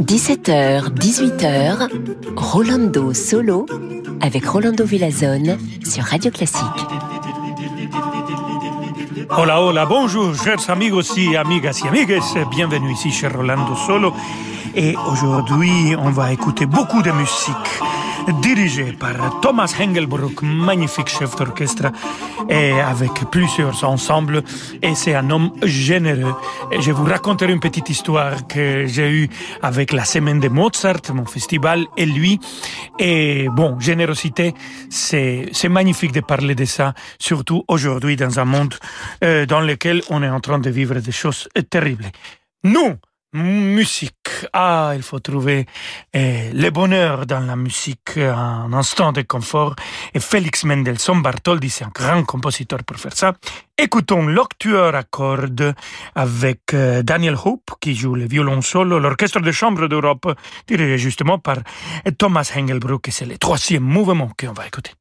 17h, 18h, Rolando Solo avec Rolando Villazone sur Radio Classique. Hola, hola, bonjour, chers amigos y amigas y amigues. Bienvenue ici chez Rolando Solo. Et aujourd'hui, on va écouter beaucoup de musique dirigée par Thomas Hengelbrook, magnifique chef d'orchestre, et avec plusieurs ensembles. Et c'est un homme généreux. Et je vous raconterai une petite histoire que j'ai eue avec la semaine de Mozart, mon festival, et lui. Et bon, générosité, c'est, c'est magnifique de parler de ça, surtout aujourd'hui dans un monde euh, dans lequel on est en train de vivre des choses terribles. Nous, Musique. Ah, il faut trouver eh, le bonheur dans la musique, un instant de confort. Et Félix Mendelssohn Bartholdy, c'est un grand compositeur pour faire ça. Écoutons l'octueur à cordes avec euh, Daniel Hope, qui joue le violon solo, l'orchestre de chambre d'Europe, dirigé justement par Thomas Engelbruck, et c'est le troisième mouvement qu'on va écouter.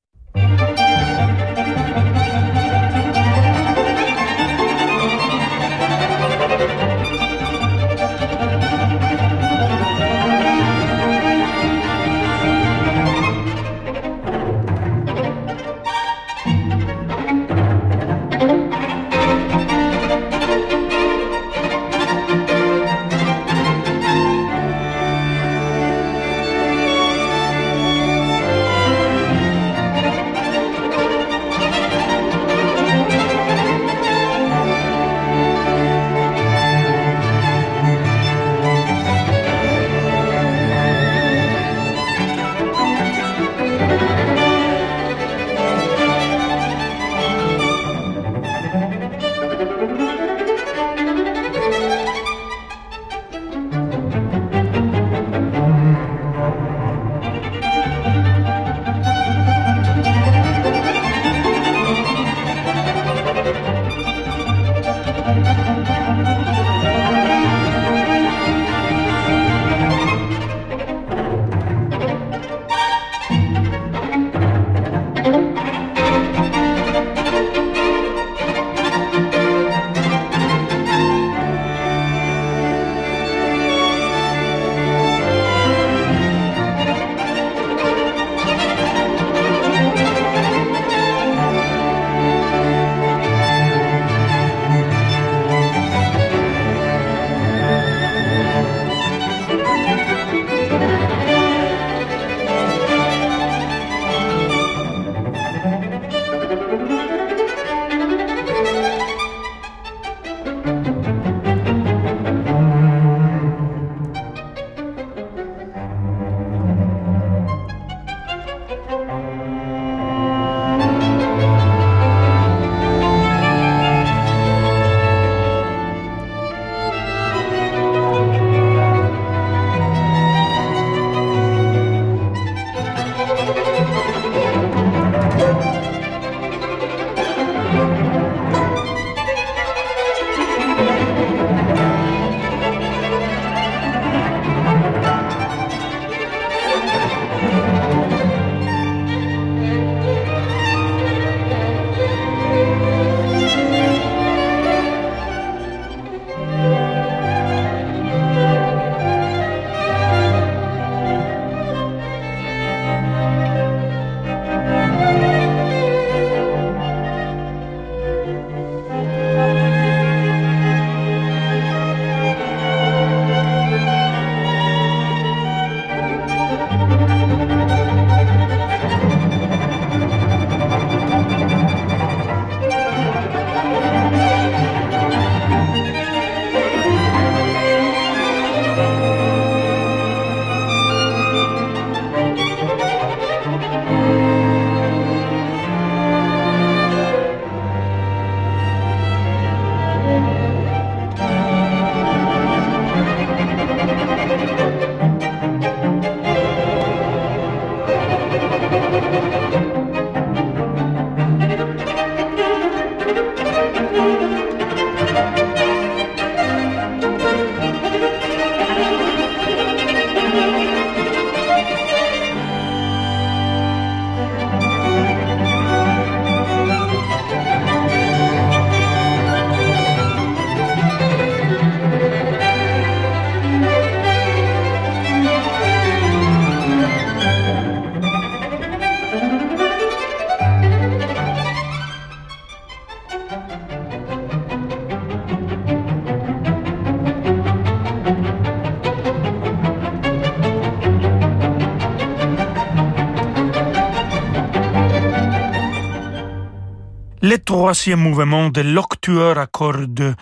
Troisième mouvement de l'octueur à cordes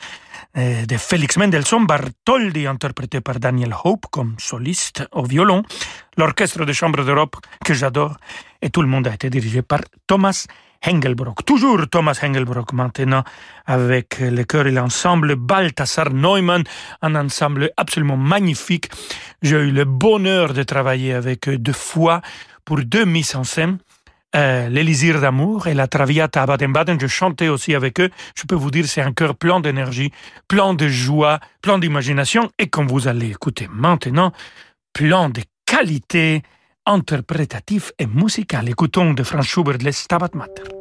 euh, de Félix Mendelssohn Bartholdi, interprété par Daniel Hope comme soliste au violon, l'orchestre de chambre d'Europe que j'adore, et tout le monde a été dirigé par Thomas Hengelbrock. Toujours Thomas Hengelbrock maintenant avec le chœur et l'ensemble Balthasar Neumann, un ensemble absolument magnifique. J'ai eu le bonheur de travailler avec eux deux fois pour deux mises en scène euh, d'amour et la Traviata à Baden-Baden. Je chantais aussi avec eux. Je peux vous dire, c'est un cœur plein d'énergie, plein de joie, plein d'imagination et comme vous allez écouter maintenant, plein de qualités interprétatives et musicales. Écoutons de Franz Schubert les Stabat Mater.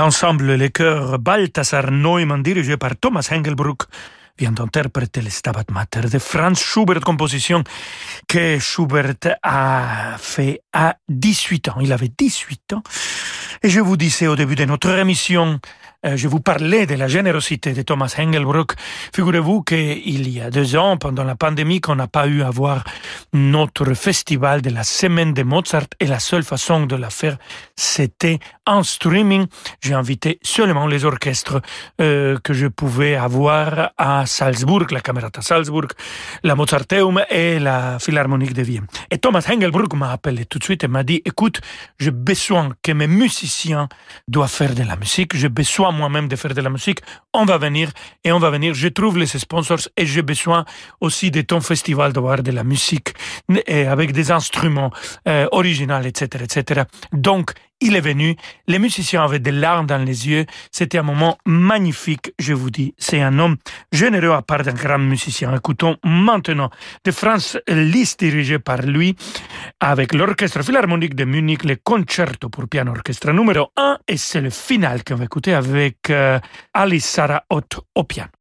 L'ensemble Les Chœurs Balthasar Neumann, dirigé par Thomas Engelbruck, vient d'interpréter le Stabat Mater de Franz Schubert, composition que Schubert a fait à 18 ans. Il avait 18 ans. Et je vous disais au début de notre émission euh, je vous parlais de la générosité de Thomas Engelbruck. Figurez-vous qu'il y a deux ans, pendant la pandémie, qu'on n'a pas eu à voir notre festival de la semaine de Mozart et la seule façon de la faire, c'était en streaming. J'ai invité seulement les orchestres euh, que je pouvais avoir à Salzbourg, la Camerata Salzbourg, la Mozarteum et la Philharmonique de Vienne. Et Thomas Engelbruck m'a appelé tout de suite et m'a dit, écoute, j'ai besoin que mes musiciens doivent faire de la musique, j'ai besoin moi-même de faire de la musique, on va venir et on va venir. Je trouve les sponsors et j'ai besoin aussi de ton festival d'avoir de la musique avec des instruments euh, originaux, etc., etc. Donc, il est venu, les musiciens avaient des larmes dans les yeux, c'était un moment magnifique, je vous dis. C'est un homme généreux à part d'un grand musicien. Écoutons maintenant de France Liszt dirigé par lui avec l'Orchestre Philharmonique de Munich, le concerto pour piano orchestre numéro 1 et c'est le final qu'on va écouter avec euh, Alice Sarah Ott au piano.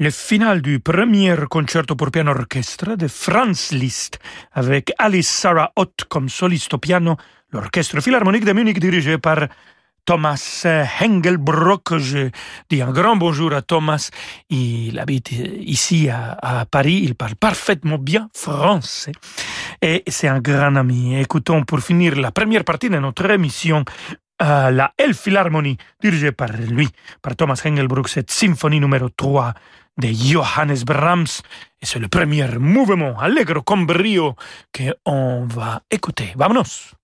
Le final du premier concerto pour piano orchestre de Franz Liszt avec Alice Sarah Ott comme soliste au piano, l'orchestre philharmonique de Munich dirigé par Thomas Hengelbrock. Je dis un grand bonjour à Thomas. Il habite ici à, Paris. Il parle parfaitement bien français. Et c'est un grand ami. Écoutons pour finir la première partie de notre émission euh, la Elbphilharmonie, dirigée par lui, par Thomas Hengelbrock, cette symphonie numéro 3 de Johannes Brahms. Et c'est le premier mouvement, allegro con brio, qu'on va écouter. Vámonos!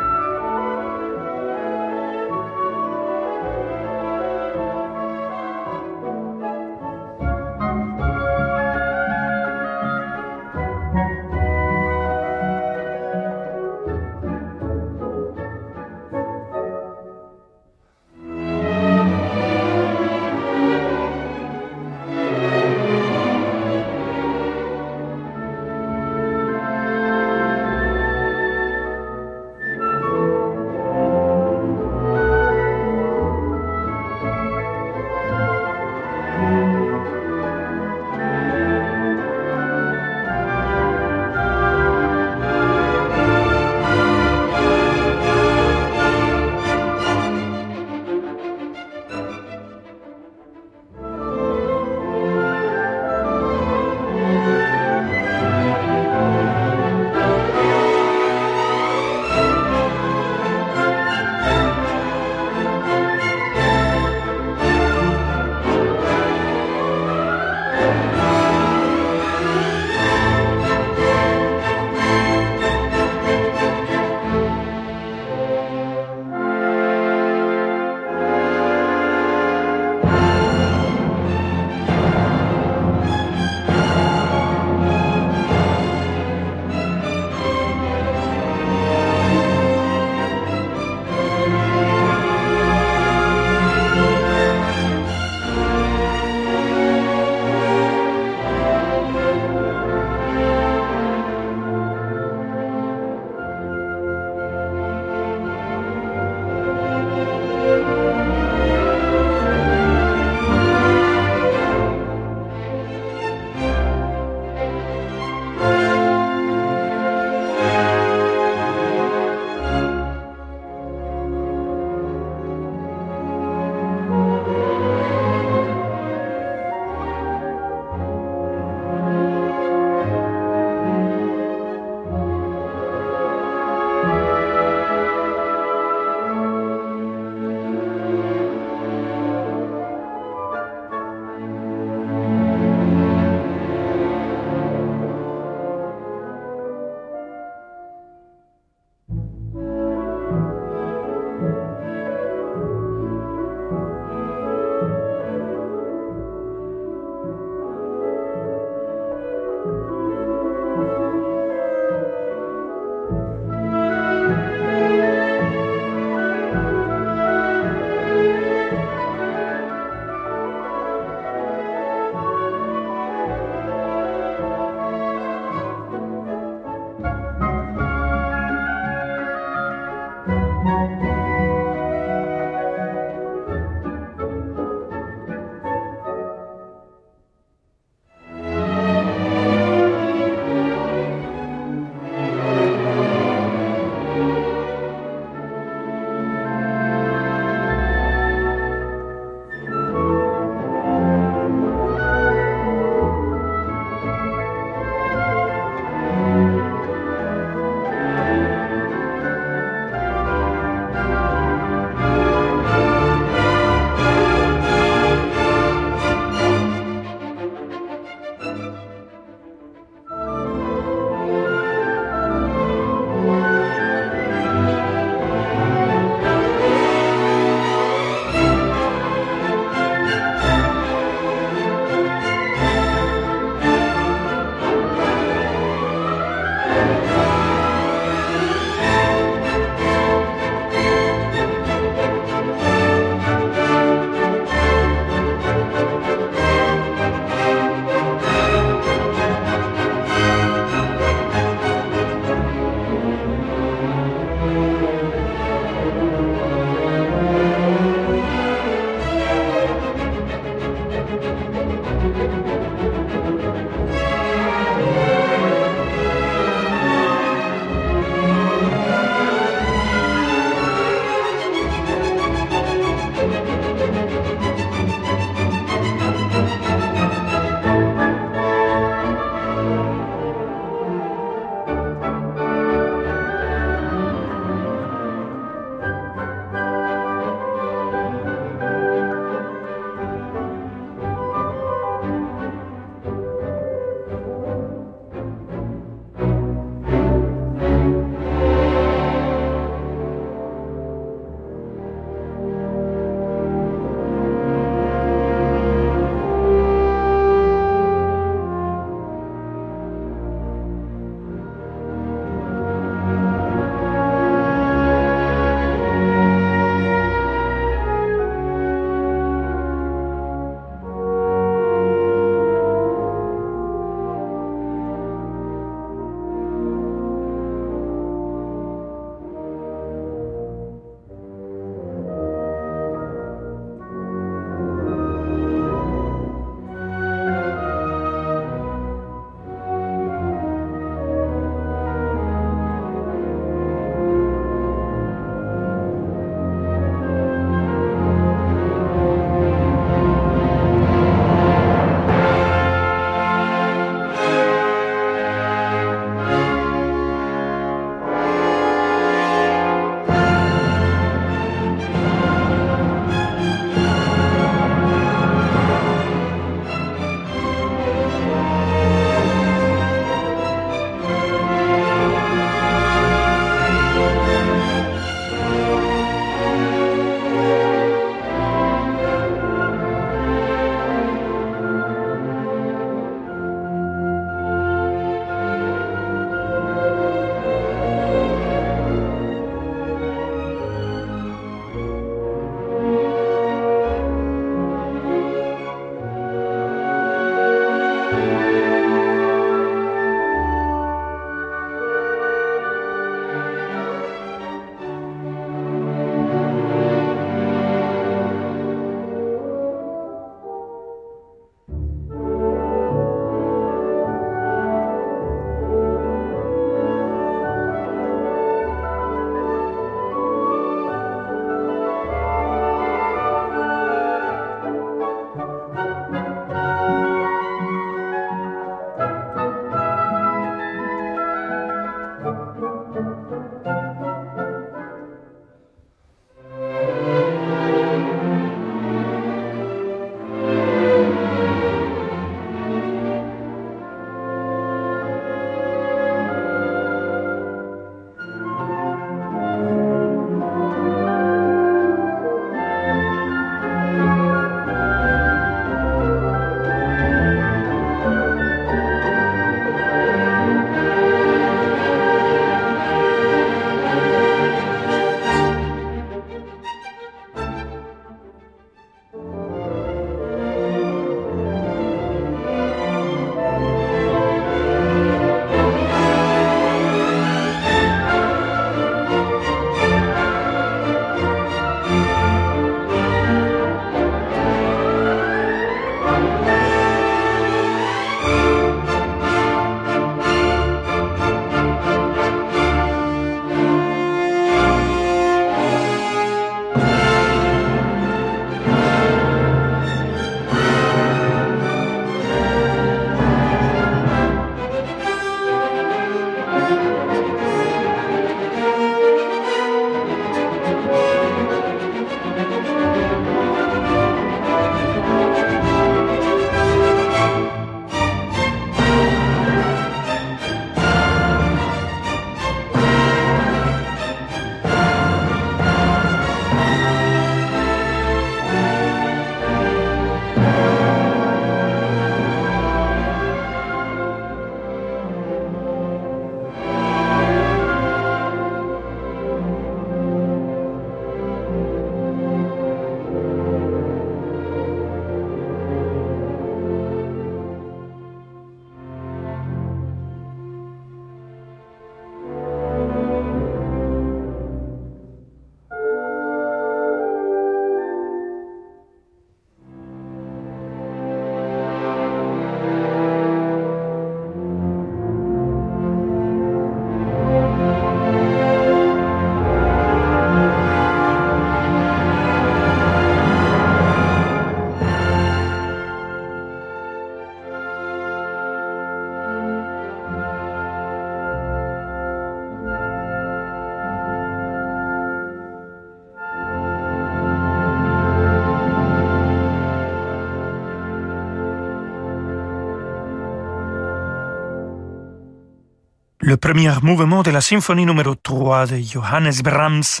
Le premier mouvement de la symphonie numéro 3 de Johannes Brahms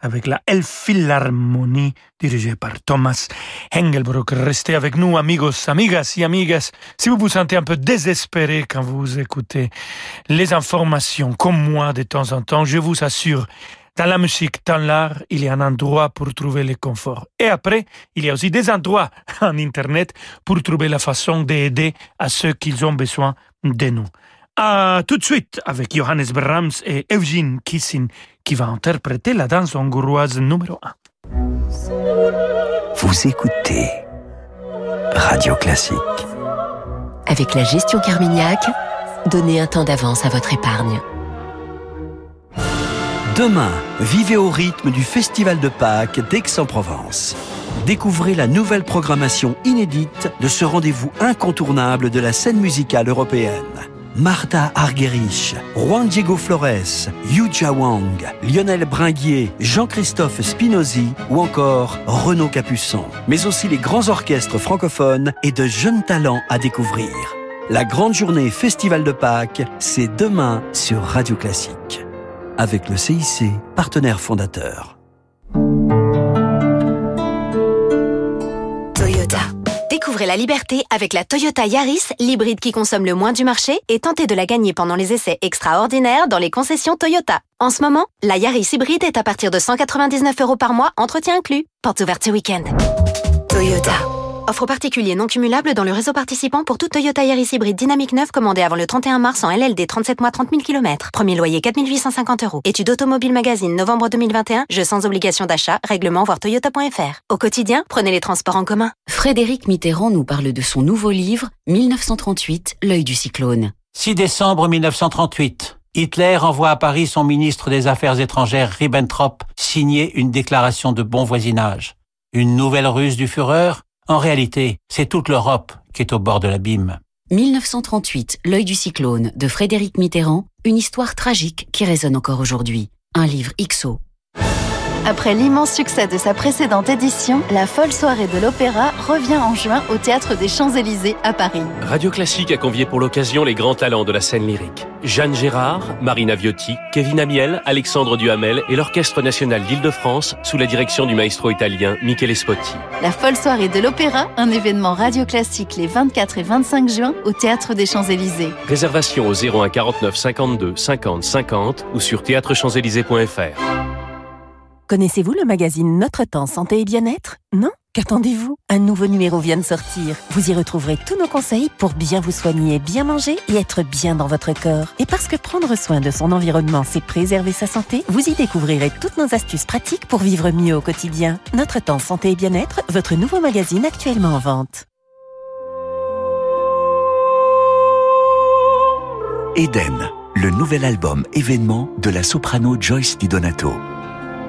avec la Elbphilharmonie dirigée par Thomas Engelbrock. Restez avec nous, amigos, amigas et amigas. Si vous vous sentez un peu désespéré quand vous écoutez les informations, comme moi de temps en temps, je vous assure, dans la musique, dans l'art, il y a un endroit pour trouver le confort. Et après, il y a aussi des endroits en Internet pour trouver la façon d'aider à ceux qui ont besoin de nous. À tout de suite avec Johannes Brahms et Eugene Kissin qui va interpréter la danse hongroise numéro 1. Vous écoutez Radio Classique. Avec la gestion Carmignac, donnez un temps d'avance à votre épargne. Demain, vivez au rythme du Festival de Pâques d'Aix-en-Provence. Découvrez la nouvelle programmation inédite de ce rendez-vous incontournable de la scène musicale européenne. Martha Argerich, Juan Diego Flores, Yu Wang, Lionel Bringuier, Jean-Christophe Spinozzi ou encore Renaud Capuçon. Mais aussi les grands orchestres francophones et de jeunes talents à découvrir. La grande journée Festival de Pâques, c'est demain sur Radio Classique. Avec le CIC, partenaire fondateur. La liberté avec la Toyota Yaris, l'hybride qui consomme le moins du marché, et tentez de la gagner pendant les essais extraordinaires dans les concessions Toyota. En ce moment, la Yaris hybride est à partir de 199 euros par mois, entretien inclus. Porte ouverte ce week-end. Toyota. Offre particulier non cumulable dans le réseau participant pour toute Toyota Yaris hybride dynamique 9 commandée avant le 31 mars en LLD 37 mois 30 000 km. Premier loyer 4 850 euros. Étude Automobile Magazine novembre 2021. Jeu sans obligation d'achat. Règlement voir toyota.fr. Au quotidien, prenez les transports en commun. Frédéric Mitterrand nous parle de son nouveau livre 1938, L'œil du cyclone. 6 décembre 1938. Hitler envoie à Paris son ministre des Affaires étrangères Ribbentrop signer une déclaration de bon voisinage. Une nouvelle ruse du Führer en réalité, c'est toute l'Europe qui est au bord de l'abîme. 1938, L'œil du cyclone de Frédéric Mitterrand, une histoire tragique qui résonne encore aujourd'hui. Un livre XO. Après l'immense succès de sa précédente édition, la folle soirée de l'opéra revient en juin au Théâtre des Champs-Élysées à Paris. Radio Classique a convié pour l'occasion les grands talents de la scène lyrique. Jeanne Gérard, Marina Viotti, Kevin Amiel, Alexandre Duhamel et l'Orchestre National d'Île-de-France sous la direction du maestro italien Michele Spotti. La folle soirée de l'opéra, un événement Radio Classique les 24 et 25 juin au Théâtre des Champs-Élysées. Réservation au 01 49 52 50 50 ou sur théâtrechamps-élysées.fr. Connaissez-vous le magazine Notre Temps Santé et Bien-être? Non? Qu'attendez-vous? Un nouveau numéro vient de sortir. Vous y retrouverez tous nos conseils pour bien vous soigner, bien manger et être bien dans votre corps. Et parce que prendre soin de son environnement, c'est préserver sa santé, vous y découvrirez toutes nos astuces pratiques pour vivre mieux au quotidien. Notre Temps Santé et Bien-être, votre nouveau magazine actuellement en vente. Eden, le nouvel album événement de la soprano Joyce Di Donato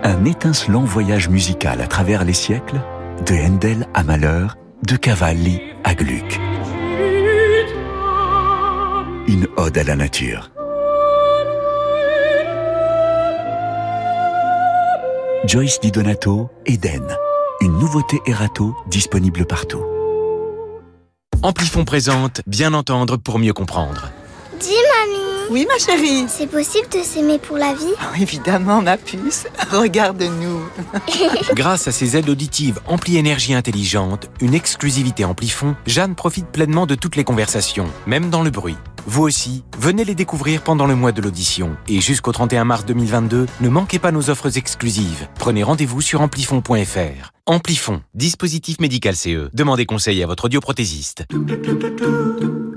un étincelant voyage musical à travers les siècles, de Handel à Malheur, de Cavalli à Gluck. Une ode à la nature. Joyce Di Donato, Eden. Une nouveauté Erato disponible partout. Amplifon présente Bien entendre pour mieux comprendre. Dis mamie oui, ma chérie. C'est possible de s'aimer pour la vie? Oh, Évidemment, ma puce. Regarde-nous. Grâce à ses aides auditives Ampli Énergie Intelligente, une exclusivité Amplifon, Jeanne profite pleinement de toutes les conversations, même dans le bruit. Vous aussi, venez les découvrir pendant le mois de l'audition. Et jusqu'au 31 mars 2022, ne manquez pas nos offres exclusives. Prenez rendez-vous sur amplifon.fr. Amplifon, dispositif médical CE. Demandez conseil à votre audioprothésiste.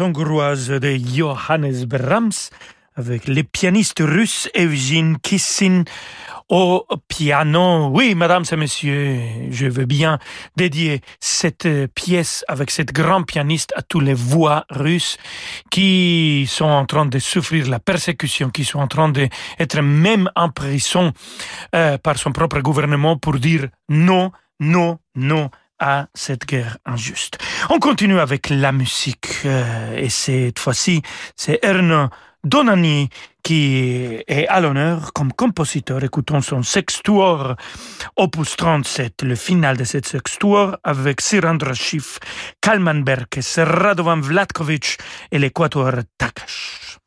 Hongroise de Johannes Brahms avec les pianistes russes Evgeny Kissin au piano. Oui, mesdames et messieurs, je veux bien dédier cette pièce avec cette grande pianiste à tous les voix russes qui sont en train de souffrir la persécution, qui sont en train d'être même en prison euh, par son propre gouvernement pour dire non, non, non à cette guerre injuste. On continue avec la musique euh, et cette fois-ci, c'est Erno Donani qui est à l'honneur comme compositeur. Écoutons son sextuor opus 37, le final de cette sextuor avec Sirandra Schiff, Kalman Berkes, Radovan Vlatkovic et l'équateur Takash.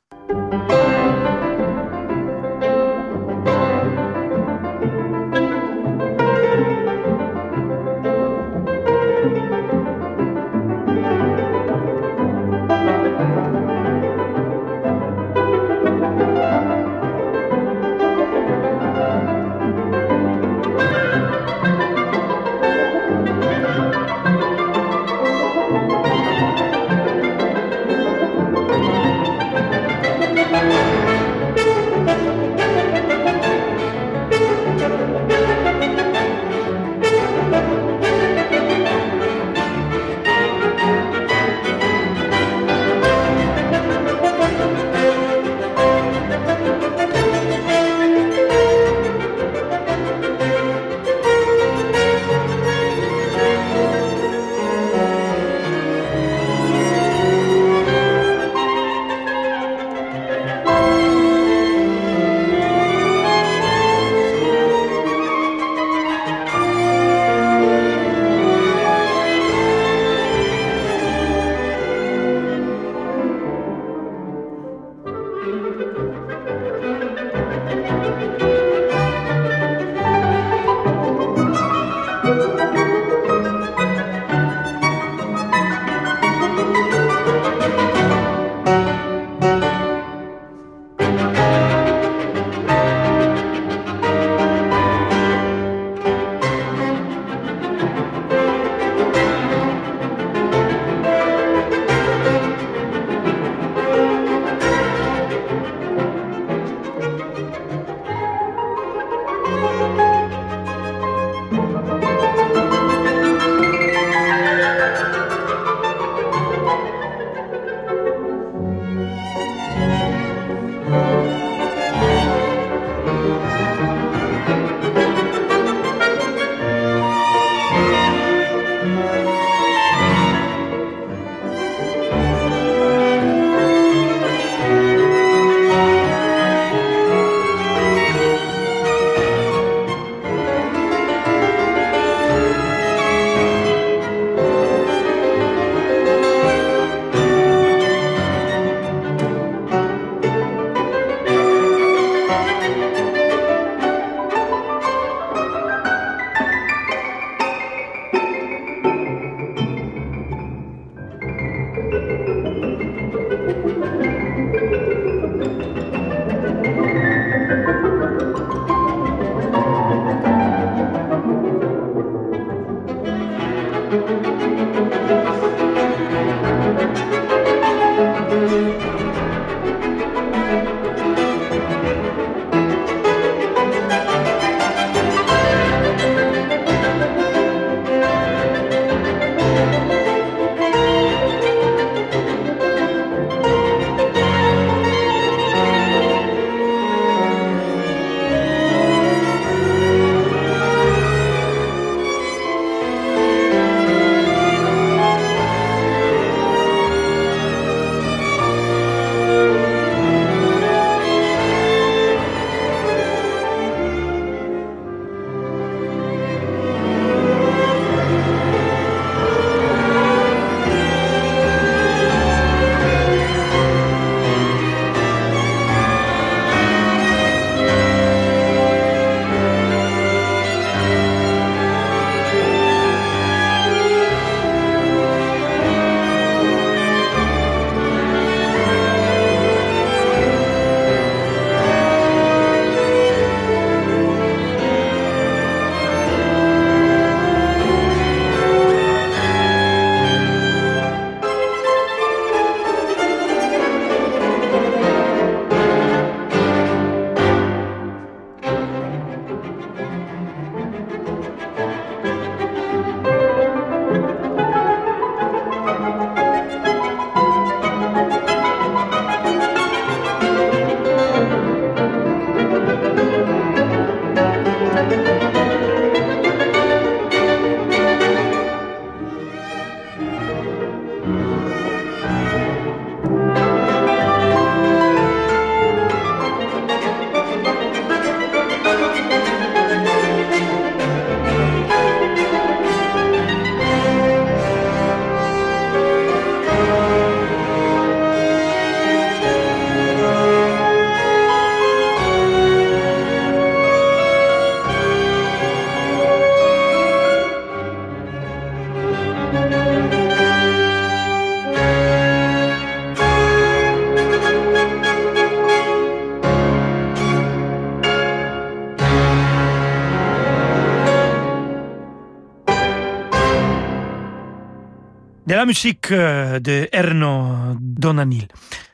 La musique euh, de Erno Donanil.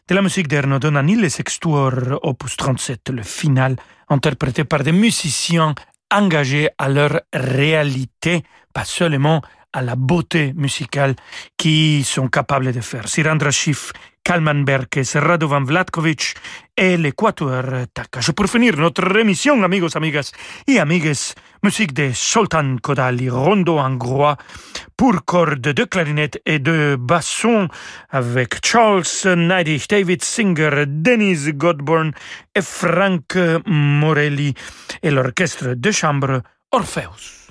De la musique d'Erno Donanil, les Sextuor Opus 37, le final, interprété par des musiciens engagés à leur réalité, pas seulement à la beauté musicale qu'ils sont capables de faire. Sirandra Schiff, Kalman Berkes, Radovan Vlatkovic et l'Équateur Je Pour finir notre émission, amigos, amigas et amigues, musique de Sultan Kodali, rondo hongrois pour cordes de clarinette et de basson avec Charles Neidig, David Singer, Dennis Godborn et Frank Morelli et l'orchestre de chambre Orpheus.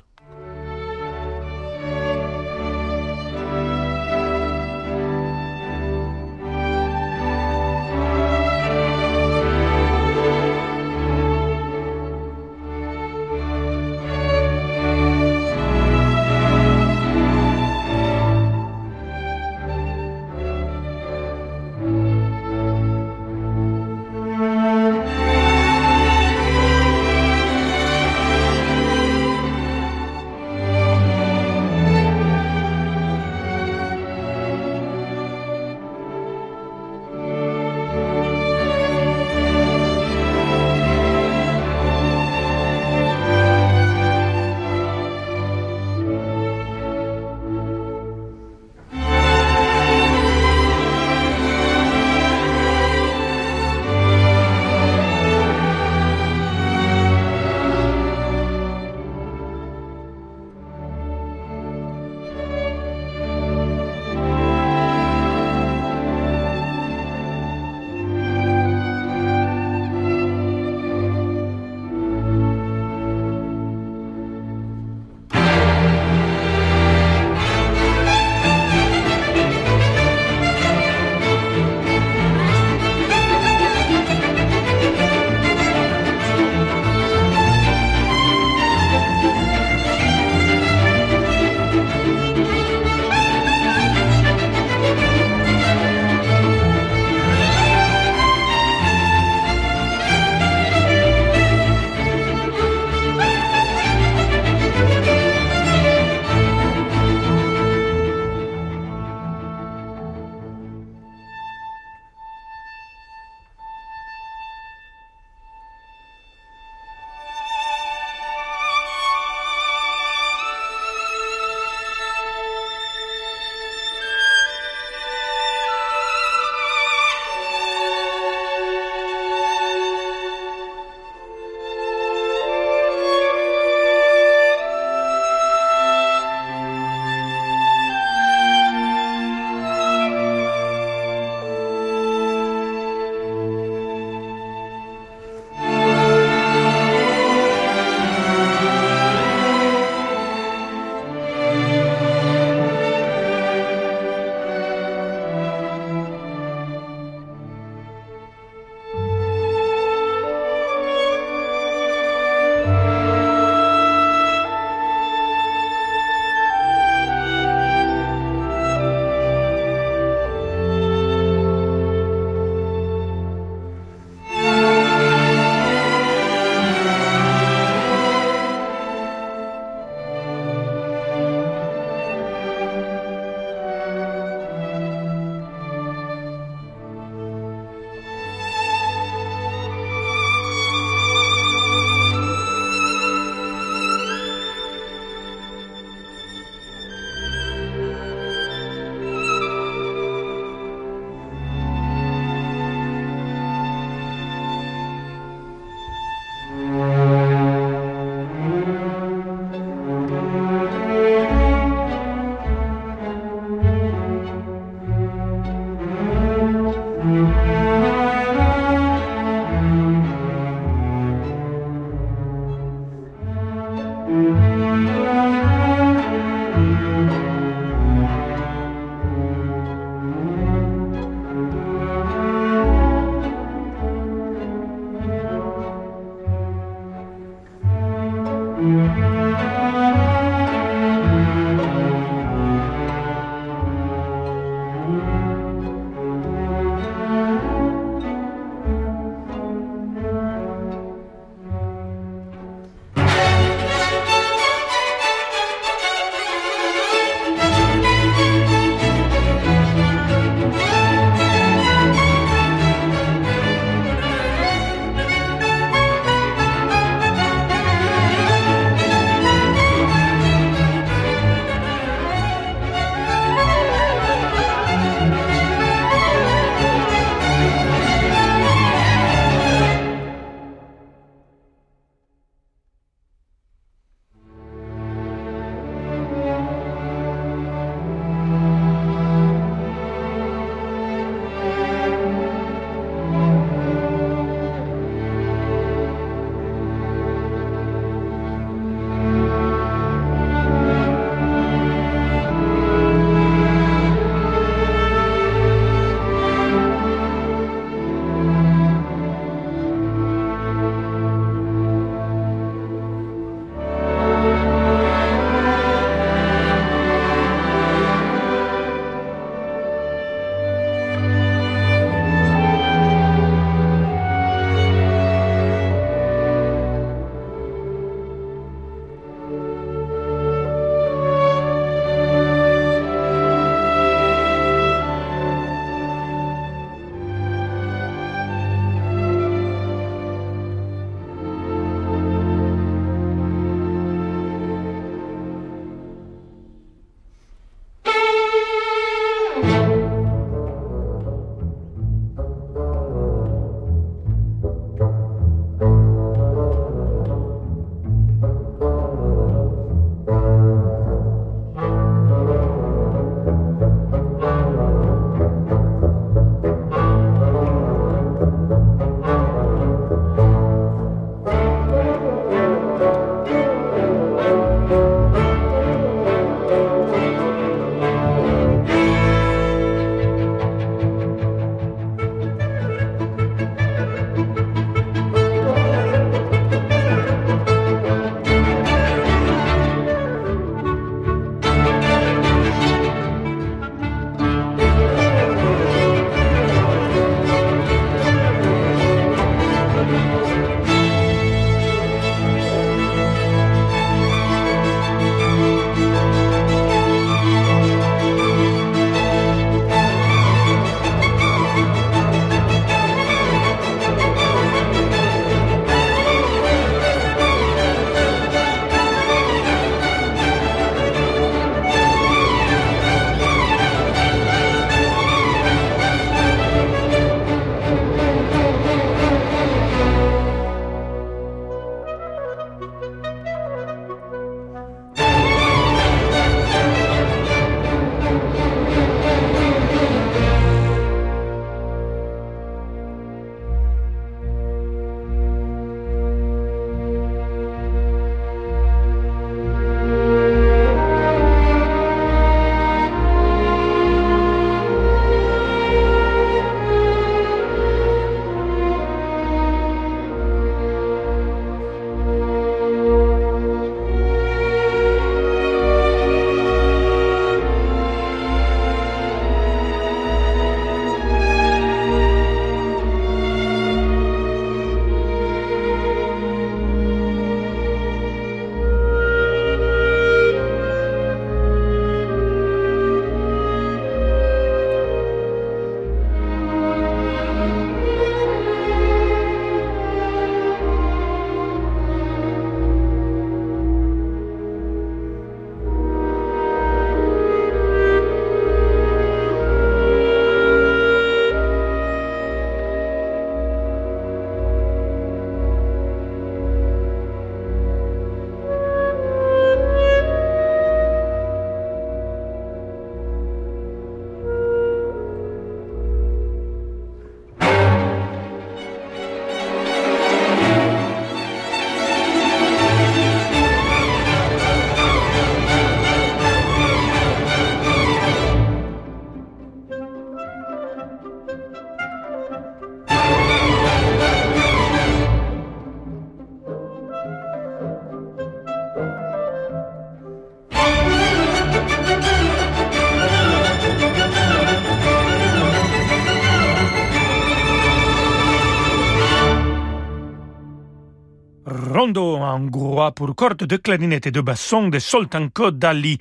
Pour cordes de clarinette et de basson de Soltanko Dali,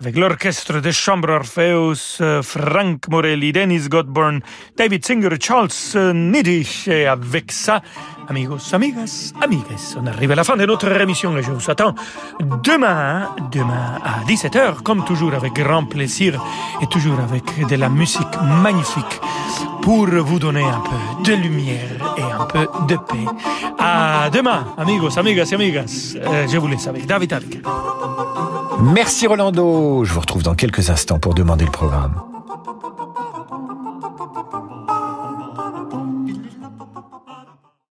avec l'orchestre de chambre Orpheus, euh, Frank Morelli, Dennis Godburn, David Singer, Charles Nidisch, et avec ça, amigos, amigas, amigues, on arrive à la fin de notre émission et je vous attends demain, demain à 17h, comme toujours avec grand plaisir et toujours avec de la musique magnifique pour vous donner un peu de lumière et un peu de paix. À demain, amigos, amigas et amigas. Euh, je vous laisse avec David Alka. Merci Rolando. Je vous retrouve dans quelques instants pour demander le programme.